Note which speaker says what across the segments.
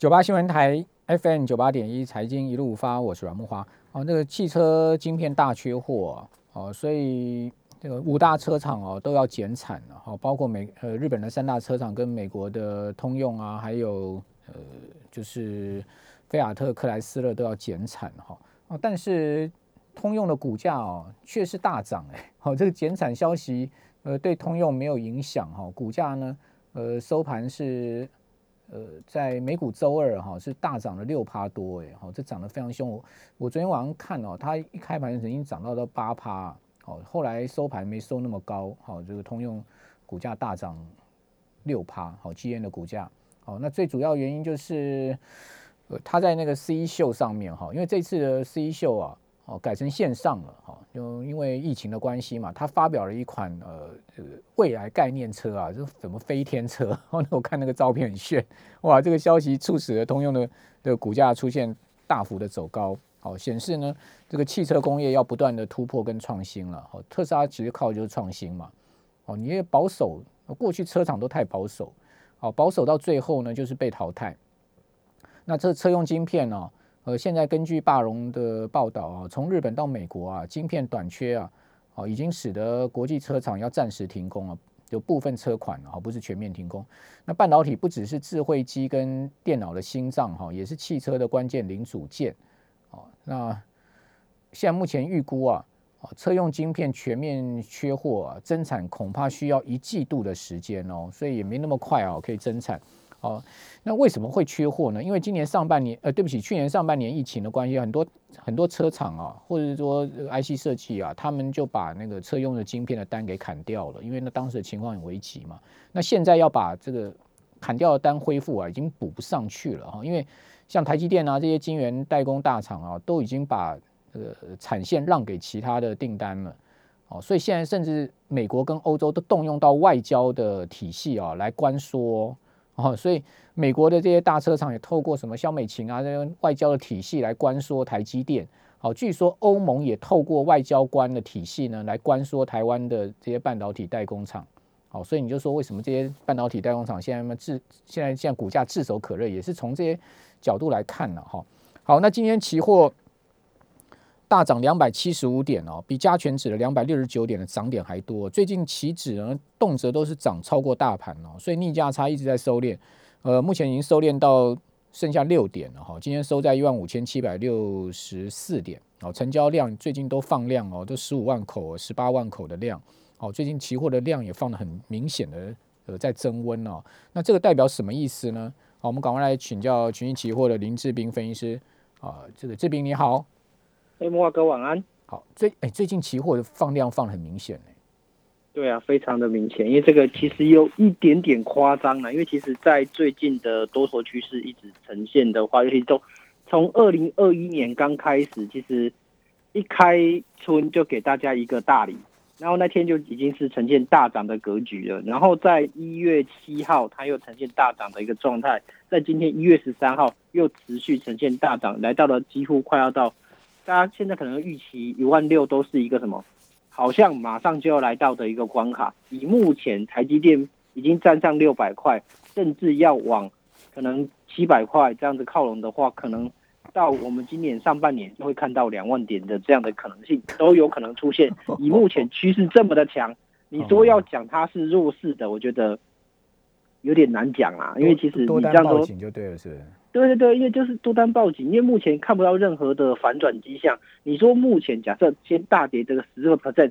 Speaker 1: 九八新闻台 FM 九八点一财经一路发，我是阮木华。哦，那个汽车晶片大缺货哦，所以这个五大车厂哦都要减产了。哦，包括美呃日本的三大车厂跟美国的通用啊，还有呃就是菲亚特克莱斯勒都要减产哈。哦，但是通用的股价哦却是大涨哎。好，这个减产消息呃对通用没有影响哈，股价呢呃收盘是。呃，在美股周二哈是大涨了六趴多哎，好，这涨得非常凶。我我昨天晚上看哦，它一开盘曾经涨到到八趴，好，后来收盘没收那么高，好，这个通用股价大涨六趴，好基恩的股价，好，那最主要原因就是，呃，它在那个 C 秀上面哈，因为这次的 C 秀啊。哦，改成线上了哈，就因为疫情的关系嘛，他发表了一款呃这个未来概念车啊，就什么飞天车。哦，我看那个照片很炫，哇，这个消息促使了通用的的股价出现大幅的走高，好，显示呢这个汽车工业要不断的突破跟创新了。好，特斯拉其实靠的就是创新嘛，哦，你也保守，过去车厂都太保守，好，保守到最后呢就是被淘汰。那这车用晶片呢？呃，现在根据霸荣的报道啊，从日本到美国啊，晶片短缺啊，哦，已经使得国际车厂要暂时停工了，有部分车款啊，不是全面停工。那半导体不只是智慧机跟电脑的心脏哈，也是汽车的关键零组件。哦，那现在目前预估啊，车用晶片全面缺货啊，增产恐怕需要一季度的时间哦，所以也没那么快啊，可以增产。哦，那为什么会缺货呢？因为今年上半年，呃，对不起，去年上半年疫情的关系，很多很多车厂啊，或者是说 IC 设计啊，他们就把那个车用的晶片的单给砍掉了，因为那当时的情况很危急嘛。那现在要把这个砍掉的单恢复啊，已经补不上去了哈。因为像台积电啊这些晶圆代工大厂啊，都已经把这个产线让给其他的订单了。哦，所以现在甚至美国跟欧洲都动用到外交的体系啊，来关说。所以美国的这些大车厂也透过什么肖美琴啊这些外交的体系来关说台积电。好，据说欧盟也透过外交官的体系呢来关说台湾的这些半导体代工厂。好，所以你就说为什么这些半导体代工厂现在嘛炙现在现在股价炙手可热，也是从这些角度来看了哈。好，那今天期货大涨两百七十五点哦，比加权指的两百六十九点的涨点还多。最近期指呢动辄都是涨超过大盘哦，所以逆价差一直在收敛。呃，目前已经收敛到剩下六点了哈。今天收在一万五千七百六十四点哦，成交量最近都放量哦，都十五万口、十八万口的量哦。最近期货的量也放的很明显的呃在增温哦。那这个代表什么意思呢？好，我们赶快来请教群益期货的林志斌分析师啊。这个志斌你好。
Speaker 2: 哎，木华哥晚安。
Speaker 1: 好，最哎最近期货的放量放很明显哎。
Speaker 2: 对啊，非常的明显，因为这个其实有一点点夸张了，因为其实在最近的多头趋势一直呈现的话，尤其都从二零二一年刚开始，其实一开春就给大家一个大礼，然后那天就已经是呈现大涨的格局了，然后在一月七号它又呈现大涨的一个状态，在今天一月十三号又持续呈现大涨，来到了几乎快要到。大家现在可能预期一万六都是一个什么？好像马上就要来到的一个关卡。以目前台积电已经站上六百块，甚至要往可能七百块这样子靠拢的话，可能到我们今年上半年就会看到两万点的这样的可能性都有可能出现。以目前趋势这么的强，你说要讲它是弱势的，我觉得有点难讲啊。因为其实你这样说
Speaker 1: 就对了，是。
Speaker 2: 对对对，因为就是多单报警，因为目前看不到任何的反转迹象。你说目前假设先大跌这个十个 percent，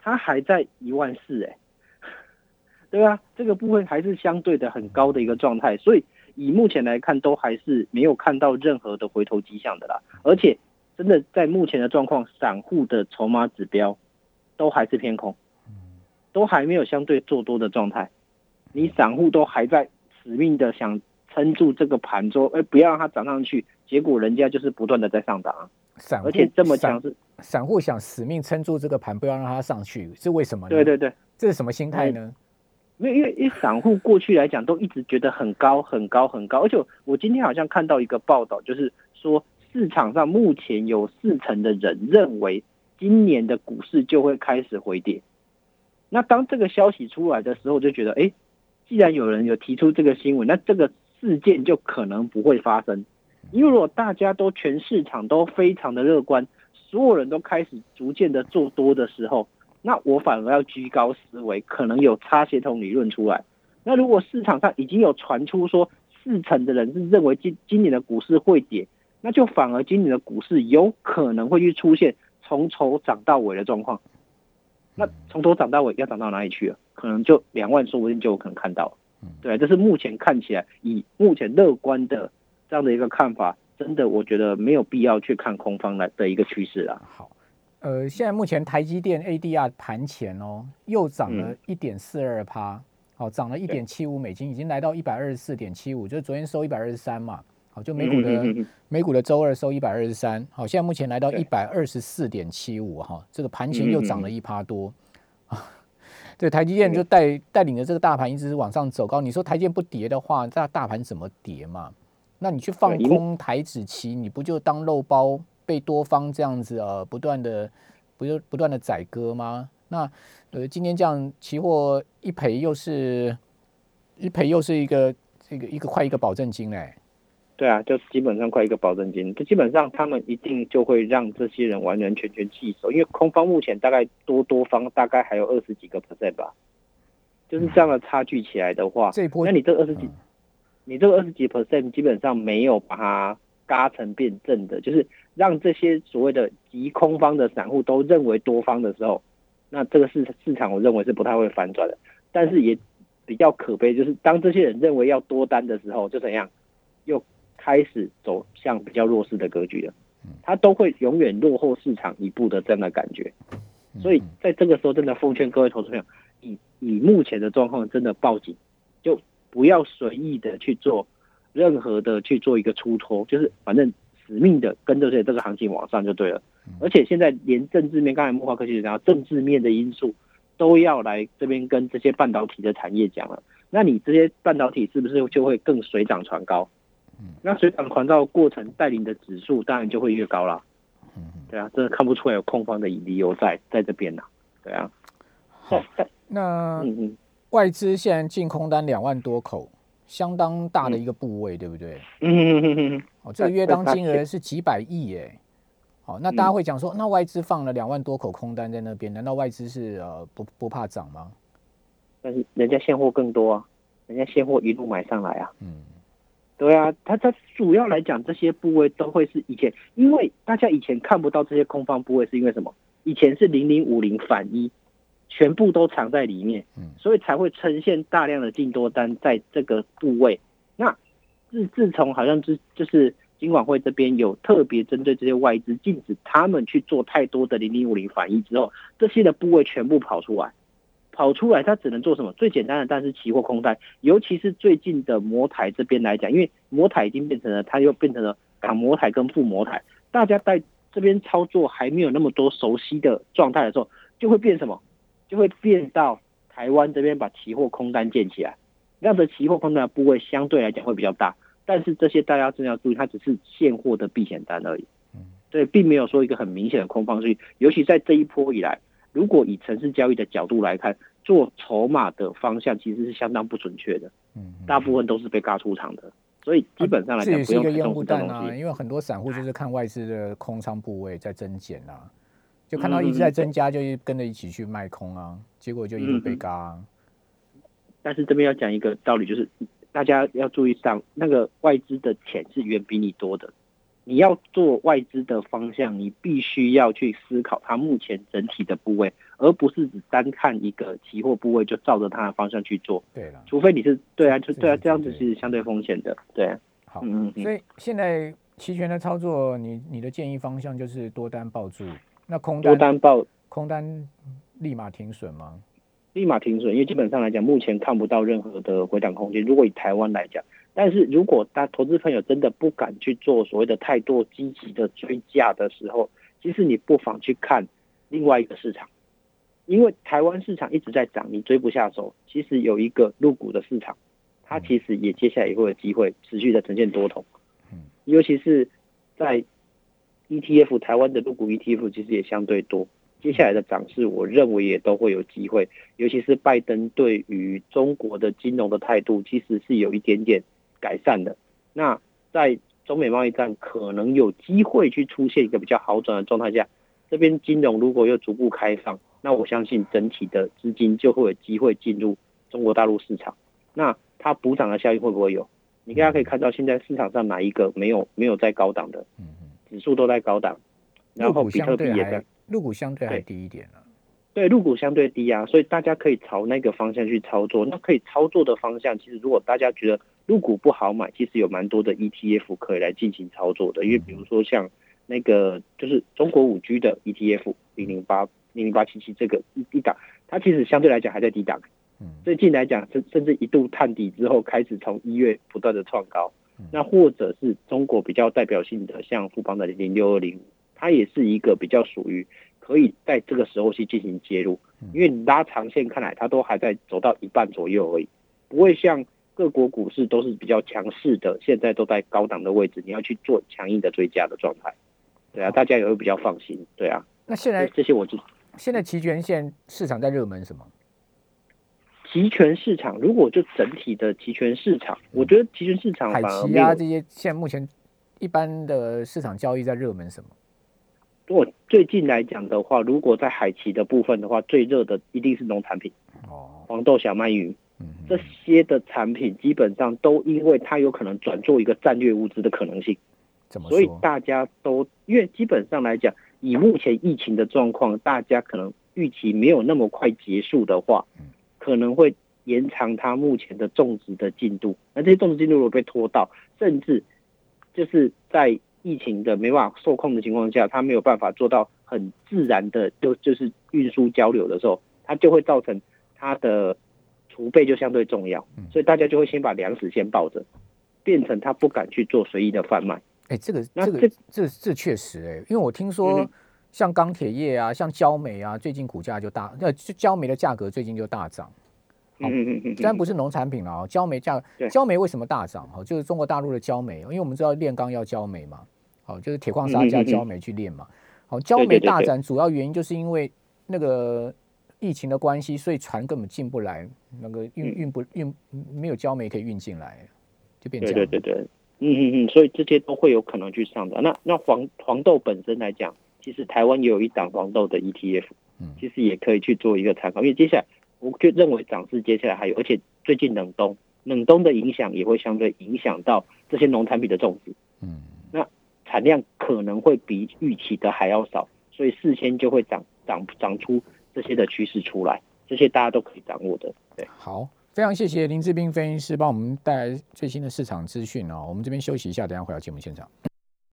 Speaker 2: 它还在一万四哎，对啊？这个部分还是相对的很高的一个状态，所以以目前来看，都还是没有看到任何的回头迹象的啦。而且真的在目前的状况，散户的筹码指标都还是偏空，都还没有相对做多的状态。你散户都还在死命的想。撑住这个盘，说哎，不要让它涨上去，结果人家就是不断的在上涨，
Speaker 1: 散
Speaker 2: 而且这么强是，
Speaker 1: 散户想死命撑住这个盘，不要让它上去，是为什么？
Speaker 2: 对对对，
Speaker 1: 这是什么心态呢？
Speaker 2: 因为因为因为散户过去来讲都一直觉得很高很高很高，而且我今天好像看到一个报道，就是说市场上目前有四成的人认为今年的股市就会开始回跌。那当这个消息出来的时候，就觉得哎，既然有人有提出这个新闻，那这个。事件就可能不会发生。因为如果大家都全市场都非常的乐观，所有人都开始逐渐的做多的时候，那我反而要居高思维，可能有差协同理论出来。那如果市场上已经有传出说四成的人是认为今今年的股市会跌，那就反而今年的股市有可能会去出现从头涨到尾的状况。那从头涨到尾要涨到哪里去？可能就两万，说不定就有可能看到。对，这是目前看起来以目前乐观的这样的一个看法，真的我觉得没有必要去看空方来的一个趋势啊。
Speaker 1: 好，呃，现在目前台积电 ADR 盘前哦，又涨了一点四二趴，好，涨了一点七五美金，已经来到一百二十四点七五，就是昨天收一百二十三嘛，好，就美股的美股的周二收一百二十三，好，现在目前来到一百二十四点七五哈，这个盘前又涨了一趴多。啊。对，台积电就带带领着这个大盘一直往上走高。你说台积电不跌的话，那大盘怎么跌嘛？那你去放空台子期，你不就当肉包被多方这样子呃不断的不就不断的宰割吗？那呃今天这样期货一赔又是一赔又是一个这个一个快一个保证金嘞。
Speaker 2: 对啊，就基本上快一个保证金，就基本上他们一定就会让这些人完完全全弃守，因为空方目前大概多多方大概还有二十几个 percent 吧，就是这样的差距起来的话，
Speaker 1: 这波
Speaker 2: 那你这二十几，你这个二十几 percent 基本上没有把它嘎成变正的，就是让这些所谓的极空方的散户都认为多方的时候，那这个市市场我认为是不太会反转的，但是也比较可悲，就是当这些人认为要多单的时候，就怎样又。开始走向比较弱势的格局了，它都会永远落后市场一步的这样的感觉，所以在这个时候，真的奉劝各位投资朋友，以以目前的状况，真的报警，就不要随意的去做任何的去做一个出脱，就是反正死命的跟着这这个行情往上就对了。而且现在连政治面，刚才木华科技讲，政治面的因素都要来这边跟这些半导体的产业讲了，那你这些半导体是不是就会更水涨船高？那水涨船高过程带领的指数当然就会越高了。嗯，对啊，真的看不出来有空方的理由在在这边呢。对啊。
Speaker 1: 好，那外资现在净空单两万多口，相当大的一个部位，对不对？嗯嗯嗯嗯。哦，这个约当金额是几百亿耶。好，那大家会讲说，那外资放了两万多口空单在那边，难道外资是呃不不怕涨吗？
Speaker 2: 但是人家现货更多啊，人家现货一路买上来啊。嗯。对啊，它它主要来讲，这些部位都会是以前，因为大家以前看不到这些空方部位，是因为什么？以前是零零五零反一，全部都藏在里面，所以才会呈现大量的净多单在这个部位。那自自从好像就就是金管会这边有特别针对这些外资，禁止他们去做太多的零零五零反一之后，这些的部位全部跑出来。跑出来，它只能做什么？最简单的，但是期货空单，尤其是最近的摩台这边来讲，因为摩台已经变成了，它又变成了港摩台跟副摩台，大家在这边操作还没有那么多熟悉的状态的时候，就会变什么？就会变到台湾这边把期货空单建起来，那样的期货空单的部位相对来讲会比较大，但是这些大家真的要注意，它只是现货的避险单而已，对，并没有说一个很明显的空方，所以尤其在这一波以来。如果以城市交易的角度来看，做筹码的方向其实是相当不准确的，嗯，大部分都是被嘎出场的，所以基本上来讲，
Speaker 1: 不用烟雾弹啊，因为很多散户就是看外资的空仓部位在增减啊，就看到一直在增加，就跟着一起去卖空啊，结果就一路被嘎。
Speaker 2: 但是这边要讲一个道理，就是大家要注意上，那个外资的钱是远比你多的。你要做外资的方向，你必须要去思考它目前整体的部位，而不是只单看一个期货部位就照着它的方向去做。
Speaker 1: 对了，
Speaker 2: 除非你是对啊，就对啊，这样子是相对风险的。对，
Speaker 1: 好，嗯嗯。所以现在期权的操作，你你的建议方向就是多单抱住，那空单
Speaker 2: 多单抱
Speaker 1: 空单立马停损吗？
Speaker 2: 立马停损，因为基本上来讲，目前看不到任何的回档空间。如果以台湾来讲。但是如果大投资朋友真的不敢去做所谓的太多积极的追价的时候，其实你不妨去看另外一个市场，因为台湾市场一直在涨，你追不下手。其实有一个入股的市场，它其实也接下来也会有机会持续的呈现多头。嗯，尤其是在 ETF 台湾的入股 ETF 其实也相对多，接下来的涨势我认为也都会有机会。尤其是拜登对于中国的金融的态度，其实是有一点点。改善的。那在中美贸易战可能有机会去出现一个比较好转的状态下，这边金融如果又逐步开放，那我相信整体的资金就会有机会进入中国大陆市场。那它补涨的效应会不会有？你大家可以看到，现在市场上哪一个没有没有在高档的？嗯嗯，指数都在高档，然后比特币也在，
Speaker 1: 入股相对还低一点了。
Speaker 2: 对，入股相对低啊，所以大家可以朝那个方向去操作。那可以操作的方向，其实如果大家觉得入股不好买，其实有蛮多的 ETF 可以来进行操作的。因为比如说像那个就是中国五 G 的 ETF 零零八零零八七七这个一一档，它其实相对来讲还在低档。最近来讲，甚甚至一度探底之后，开始从一月不断的创高。那或者是中国比较代表性的，像富邦的零六二零五，它也是一个比较属于可以在这个时候去进行介入，因为你拉长线看来，它都还在走到一半左右而已，不会像各国股市都是比较强势的，现在都在高档的位置，你要去做强硬的追加的状态。对啊，大家也会比较放心。对啊，
Speaker 1: 那现在
Speaker 2: 这些我就
Speaker 1: 现在期权线市场在热门什么？
Speaker 2: 期权市场，如果就整体的期权市场，我觉得期权市场
Speaker 1: 海奇啊这些，现在目前一般的市场交易在热门什么？
Speaker 2: 如果最近来讲的话，如果在海奇的部分的话，最热的一定是农产品，哦，黄豆、小麦、鱼，这些的产品基本上都因为它有可能转做一个战略物资的可能性，所以大家都因为基本上来讲，以目前疫情的状况，大家可能预期没有那么快结束的话。可能会延长它目前的种植的进度，那这些种植进度如果被拖到，甚至就是在疫情的没办法受控的情况下，它没有办法做到很自然的就就是运输交流的时候，它就会造成它的储备就相对重要，所以大家就会先把粮食先抱着，变成他不敢去做随意的贩卖。
Speaker 1: 哎，这个这个这这确实哎，因为我听说。像钢铁业啊，像焦煤啊，最近股价就大，那焦煤的价格最近就大涨。
Speaker 2: 嗯嗯嗯
Speaker 1: 虽然不是农产品了啊，焦煤价，焦煤为什么大涨？哈，就是中国大陆的焦煤，因为我们知道炼钢要焦煤嘛，好，就是铁矿砂加焦煤去炼嘛。好，焦煤大涨，主要原因就是因为那个疫情的关系，所以船根本进不来，那个运运不运没有焦煤可以运进来，就变这样。
Speaker 2: 对对对对，嗯嗯嗯，所以这些都会有可能去上的。那那黄黄豆本身来讲。其实台湾也有一档黄豆的 ETF，嗯，其实也可以去做一个参考，因为接下来我就认为涨势接下来还有，而且最近冷冬，冷冬的影响也会相对影响到这些农产品的种植，嗯，那产量可能会比预期的还要少，所以事先就会长长长出这些的趋势出来，这些大家都可以掌握的。对，
Speaker 1: 好，非常谢谢林志斌分析师帮我们带来最新的市场资讯哦，我们这边休息一下，等下回到节目现场。